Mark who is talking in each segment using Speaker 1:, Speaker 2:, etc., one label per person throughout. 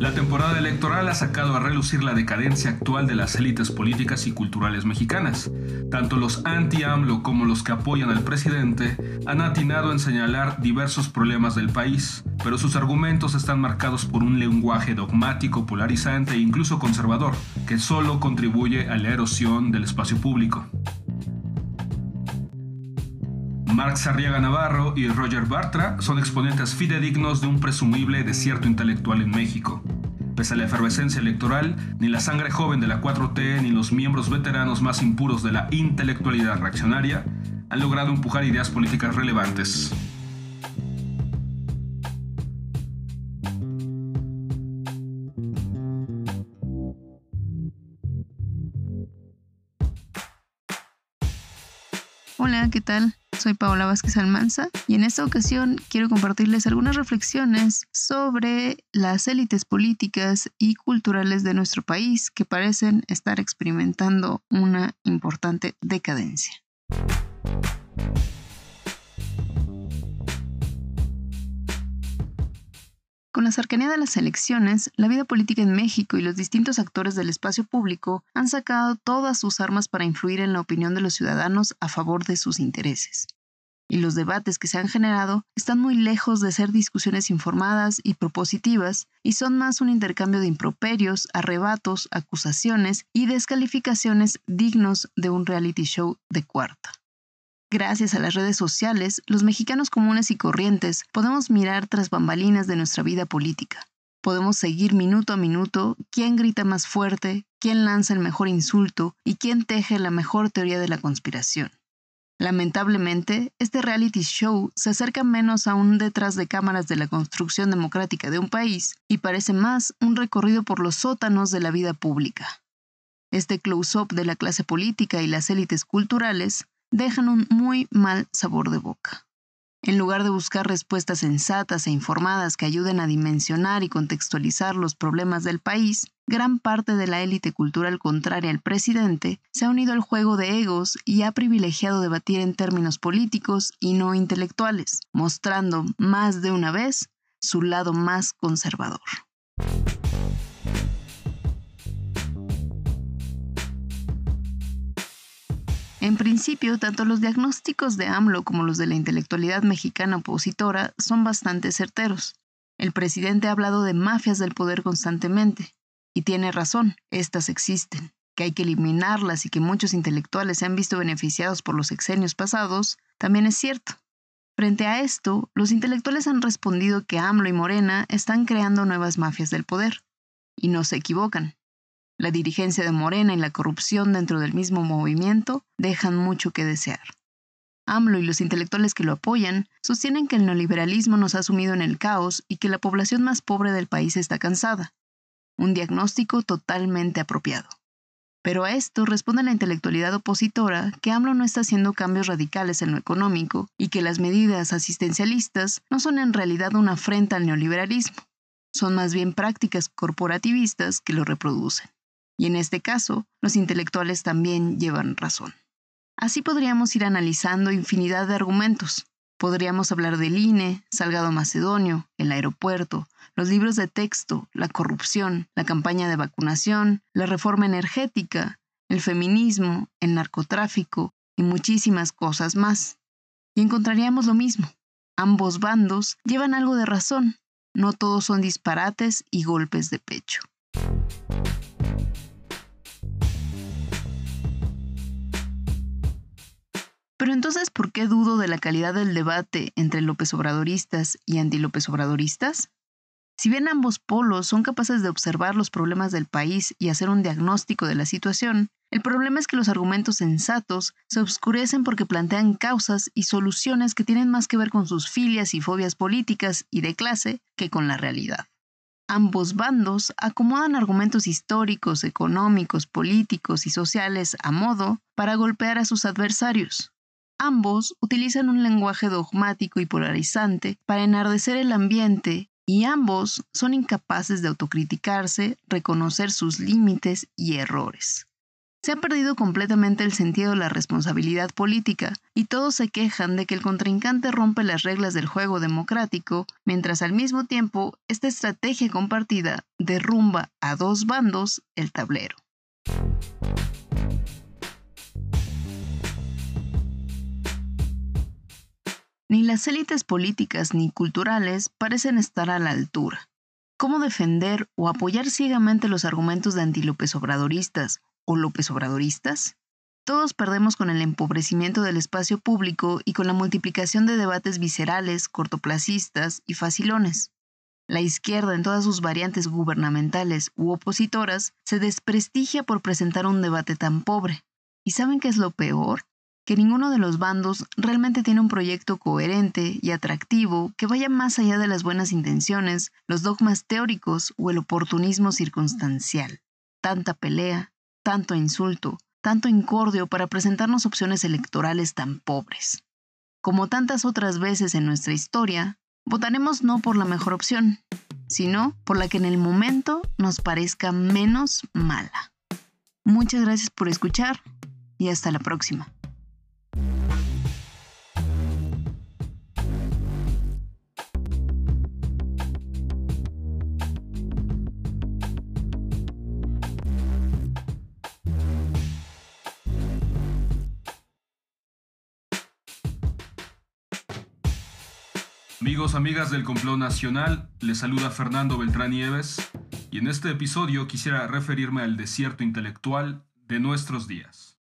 Speaker 1: La temporada electoral ha sacado a relucir la decadencia actual de las élites políticas y culturales mexicanas. Tanto los anti-AMLO como los que apoyan al presidente han atinado en señalar diversos problemas del país, pero sus argumentos están marcados por un lenguaje dogmático, polarizante e incluso conservador, que solo contribuye a la erosión del espacio público. Mark Sarriaga Navarro y Roger Bartra son exponentes fidedignos de un presumible desierto intelectual en México. Pese a la efervescencia electoral, ni la sangre joven de la 4T ni los miembros veteranos más impuros de la intelectualidad reaccionaria han logrado empujar ideas políticas relevantes.
Speaker 2: Hola, ¿qué tal? Soy Paola Vázquez Almanza y en esta ocasión quiero compartirles algunas reflexiones sobre las élites políticas y culturales de nuestro país que parecen estar experimentando una importante decadencia. Con la cercanía de las elecciones, la vida política en México y los distintos actores del espacio público han sacado todas sus armas para influir en la opinión de los ciudadanos a favor de sus intereses. Y los debates que se han generado están muy lejos de ser discusiones informadas y propositivas y son más un intercambio de improperios, arrebatos, acusaciones y descalificaciones dignos de un reality show de cuarta. Gracias a las redes sociales, los mexicanos comunes y corrientes podemos mirar tras bambalinas de nuestra vida política. Podemos seguir minuto a minuto quién grita más fuerte, quién lanza el mejor insulto y quién teje la mejor teoría de la conspiración. Lamentablemente, este reality show se acerca menos a un detrás de cámaras de la construcción democrática de un país y parece más un recorrido por los sótanos de la vida pública. Este close-up de la clase política y las élites culturales dejan un muy mal sabor de boca. En lugar de buscar respuestas sensatas e informadas que ayuden a dimensionar y contextualizar los problemas del país, gran parte de la élite cultural contraria al presidente se ha unido al juego de egos y ha privilegiado debatir en términos políticos y no intelectuales, mostrando más de una vez su lado más conservador. Principio, tanto los diagnósticos de AMLO como los de la intelectualidad mexicana opositora son bastante certeros. El presidente ha hablado de mafias del poder constantemente, y tiene razón, estas existen, que hay que eliminarlas y que muchos intelectuales se han visto beneficiados por los exenios pasados, también es cierto. Frente a esto, los intelectuales han respondido que AMLO y Morena están creando nuevas mafias del poder, y no se equivocan. La dirigencia de Morena y la corrupción dentro del mismo movimiento dejan mucho que desear. AMLO y los intelectuales que lo apoyan sostienen que el neoliberalismo nos ha sumido en el caos y que la población más pobre del país está cansada. Un diagnóstico totalmente apropiado. Pero a esto responde la intelectualidad opositora que AMLO no está haciendo cambios radicales en lo económico y que las medidas asistencialistas no son en realidad una afrenta al neoliberalismo, son más bien prácticas corporativistas que lo reproducen y en este caso, los intelectuales también llevan razón. Así podríamos ir analizando infinidad de argumentos. Podríamos hablar del INE, Salgado Macedonio, el aeropuerto, los libros de texto, la corrupción, la campaña de vacunación, la reforma energética, el feminismo, el narcotráfico y muchísimas cosas más. Y encontraríamos lo mismo. Ambos bandos llevan algo de razón. No todos son disparates y golpes de pecho. Pero entonces, ¿por qué dudo de la calidad del debate entre López Obradoristas y anti-López Obradoristas? Si bien ambos polos son capaces de observar los problemas del país y hacer un diagnóstico de la situación, el problema es que los argumentos sensatos se obscurecen porque plantean causas y soluciones que tienen más que ver con sus filias y fobias políticas y de clase que con la realidad. Ambos bandos acomodan argumentos históricos, económicos, políticos y sociales a modo para golpear a sus adversarios. Ambos utilizan un lenguaje dogmático y polarizante para enardecer el ambiente y ambos son incapaces de autocriticarse, reconocer sus límites y errores. Se ha perdido completamente el sentido de la responsabilidad política y todos se quejan de que el contrincante rompe las reglas del juego democrático, mientras al mismo tiempo esta estrategia compartida derrumba a dos bandos el tablero. Ni las élites políticas ni culturales parecen estar a la altura. ¿Cómo defender o apoyar ciegamente los argumentos de antilópez obradoristas o López Obradoristas? Todos perdemos con el empobrecimiento del espacio público y con la multiplicación de debates viscerales, cortoplacistas y facilones. La izquierda, en todas sus variantes gubernamentales u opositoras, se desprestigia por presentar un debate tan pobre. ¿Y saben qué es lo peor? Que ninguno de los bandos realmente tiene un proyecto coherente y atractivo que vaya más allá de las buenas intenciones, los dogmas teóricos o el oportunismo circunstancial. Tanta pelea, tanto insulto, tanto incordio para presentarnos opciones electorales tan pobres. Como tantas otras veces en nuestra historia, votaremos no por la mejor opción, sino por la que en el momento nos parezca menos mala. Muchas gracias por escuchar y hasta la próxima.
Speaker 1: Amigos, amigas del complot nacional, les saluda Fernando Beltrán Nieves y en este episodio quisiera referirme al desierto intelectual de nuestros días.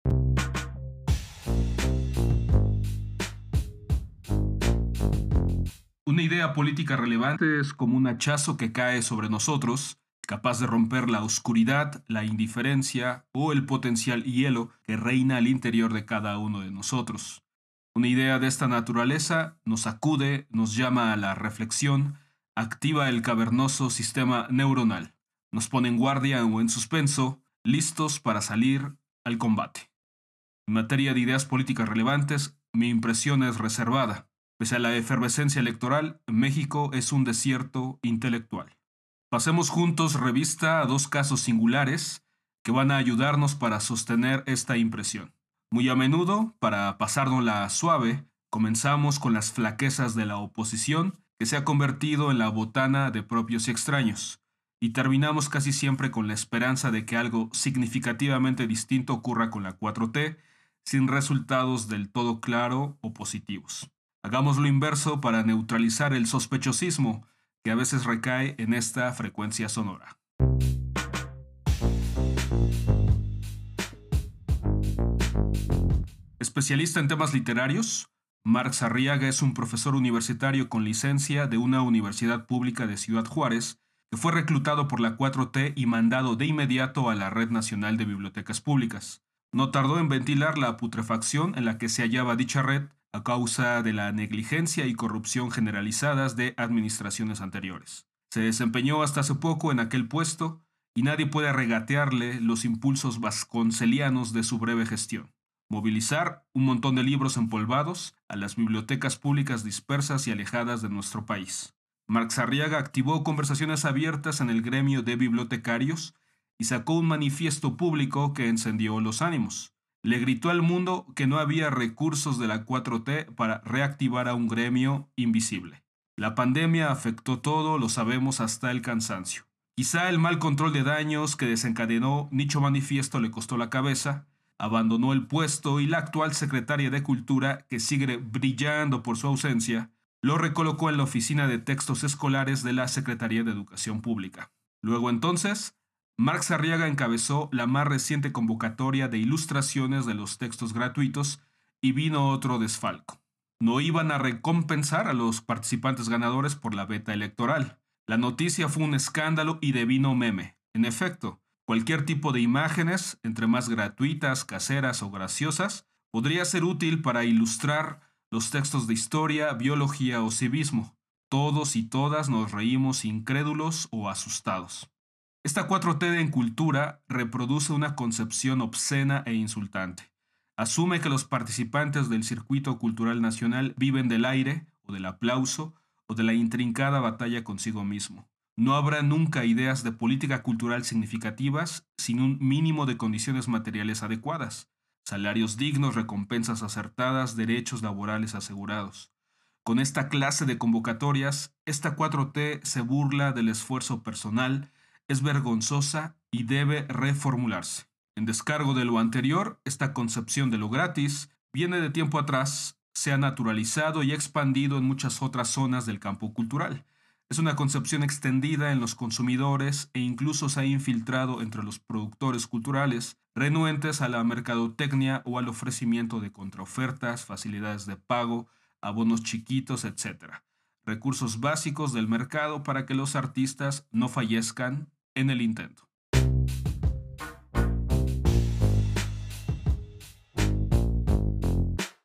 Speaker 1: Una idea política relevante es como un hachazo que cae sobre nosotros, capaz de romper la oscuridad, la indiferencia o el potencial hielo que reina al interior de cada uno de nosotros. Una idea de esta naturaleza nos acude, nos llama a la reflexión, activa el cavernoso sistema neuronal, nos pone en guardia o en suspenso, listos para salir al combate. En materia de ideas políticas relevantes, mi impresión es reservada. Pese a la efervescencia electoral, México es un desierto intelectual. Pasemos juntos revista a dos casos singulares que van a ayudarnos para sostener esta impresión. Muy a menudo, para pasárnosla suave, comenzamos con las flaquezas de la oposición, que se ha convertido en la botana de propios y extraños, y terminamos casi siempre con la esperanza de que algo significativamente distinto ocurra con la 4T, sin resultados del todo claro o positivos. Hagamos lo inverso para neutralizar el sospechosismo que a veces recae en esta frecuencia sonora. Especialista en temas literarios, Marx Arriaga es un profesor universitario con licencia de una universidad pública de Ciudad Juárez, que fue reclutado por la 4T y mandado de inmediato a la Red Nacional de Bibliotecas Públicas. No tardó en ventilar la putrefacción en la que se hallaba dicha red a causa de la negligencia y corrupción generalizadas de administraciones anteriores. Se desempeñó hasta hace poco en aquel puesto y nadie puede regatearle los impulsos vasconcelianos de su breve gestión movilizar un montón de libros empolvados a las bibliotecas públicas dispersas y alejadas de nuestro país. Marx Arriaga activó conversaciones abiertas en el gremio de bibliotecarios y sacó un manifiesto público que encendió los ánimos. Le gritó al mundo que no había recursos de la 4T para reactivar a un gremio invisible. La pandemia afectó todo, lo sabemos hasta el cansancio. Quizá el mal control de daños que desencadenó dicho manifiesto le costó la cabeza, abandonó el puesto y la actual secretaria de Cultura, que sigue brillando por su ausencia, lo recolocó en la oficina de textos escolares de la Secretaría de Educación Pública. Luego entonces, Marx Arriaga encabezó la más reciente convocatoria de ilustraciones de los textos gratuitos y vino otro desfalco. No iban a recompensar a los participantes ganadores por la beta electoral. La noticia fue un escándalo y devino meme. En efecto, Cualquier tipo de imágenes, entre más gratuitas, caseras o graciosas, podría ser útil para ilustrar los textos de historia, biología o civismo. Todos y todas nos reímos incrédulos o asustados. Esta 4T en cultura reproduce una concepción obscena e insultante. Asume que los participantes del circuito cultural nacional viven del aire, o del aplauso, o de la intrincada batalla consigo mismo. No habrá nunca ideas de política cultural significativas sin un mínimo de condiciones materiales adecuadas, salarios dignos, recompensas acertadas, derechos laborales asegurados. Con esta clase de convocatorias, esta 4T se burla del esfuerzo personal, es vergonzosa y debe reformularse. En descargo de lo anterior, esta concepción de lo gratis viene de tiempo atrás, se ha naturalizado y expandido en muchas otras zonas del campo cultural. Es una concepción extendida en los consumidores e incluso se ha infiltrado entre los productores culturales, renuentes a la mercadotecnia o al ofrecimiento de contraofertas, facilidades de pago, abonos chiquitos, etc. Recursos básicos del mercado para que los artistas no fallezcan en el intento.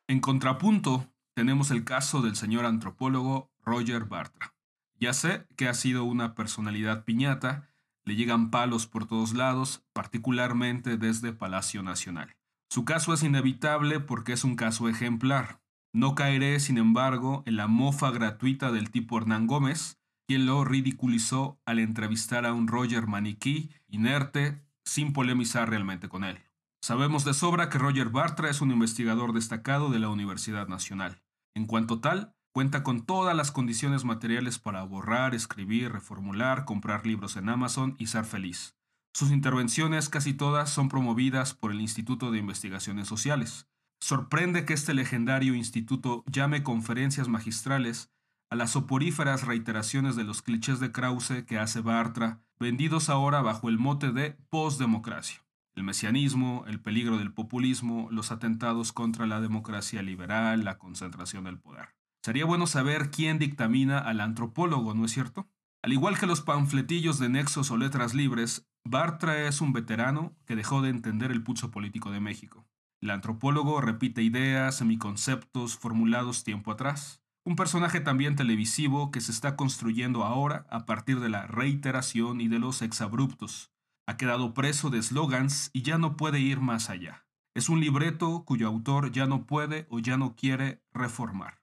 Speaker 1: En contrapunto, tenemos el caso del señor antropólogo Roger Bartra. Ya sé que ha sido una personalidad piñata, le llegan palos por todos lados, particularmente desde Palacio Nacional. Su caso es inevitable porque es un caso ejemplar. No caeré, sin embargo, en la mofa gratuita del tipo Hernán Gómez, quien lo ridiculizó al entrevistar a un Roger maniquí, inerte, sin polemizar realmente con él. Sabemos de sobra que Roger Bartra es un investigador destacado de la Universidad Nacional. En cuanto tal, cuenta con todas las condiciones materiales para borrar, escribir, reformular, comprar libros en Amazon y ser feliz. Sus intervenciones casi todas son promovidas por el Instituto de Investigaciones Sociales. Sorprende que este legendario instituto llame conferencias magistrales a las soporíferas reiteraciones de los clichés de Krause que hace Bartra, vendidos ahora bajo el mote de postdemocracia el mesianismo, el peligro del populismo, los atentados contra la democracia liberal, la concentración del poder. Sería bueno saber quién dictamina al antropólogo, ¿no es cierto? Al igual que los panfletillos de nexos o letras libres, Bartra es un veterano que dejó de entender el pulso político de México. El antropólogo repite ideas, semiconceptos formulados tiempo atrás. Un personaje también televisivo que se está construyendo ahora a partir de la reiteración y de los exabruptos, ha quedado preso de eslogans y ya no puede ir más allá. Es un libreto cuyo autor ya no puede o ya no quiere reformar.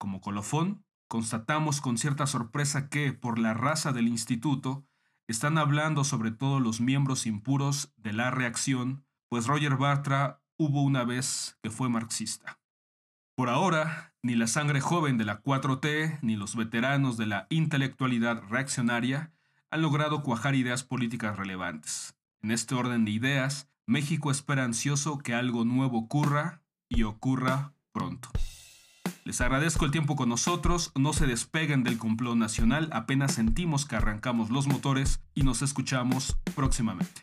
Speaker 1: Como colofón, constatamos con cierta sorpresa que, por la raza del instituto, están hablando sobre todo los miembros impuros de la reacción, pues Roger Bartra hubo una vez que fue marxista. Por ahora, ni la sangre joven de la 4T, ni los veteranos de la intelectualidad reaccionaria han logrado cuajar ideas políticas relevantes. En este orden de ideas, México espera ansioso que algo nuevo ocurra y ocurra pronto. Les agradezco el tiempo con nosotros, no se despeguen del complot nacional, apenas sentimos que arrancamos los motores y nos escuchamos próximamente.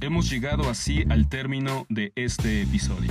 Speaker 1: Hemos llegado así al término de este episodio.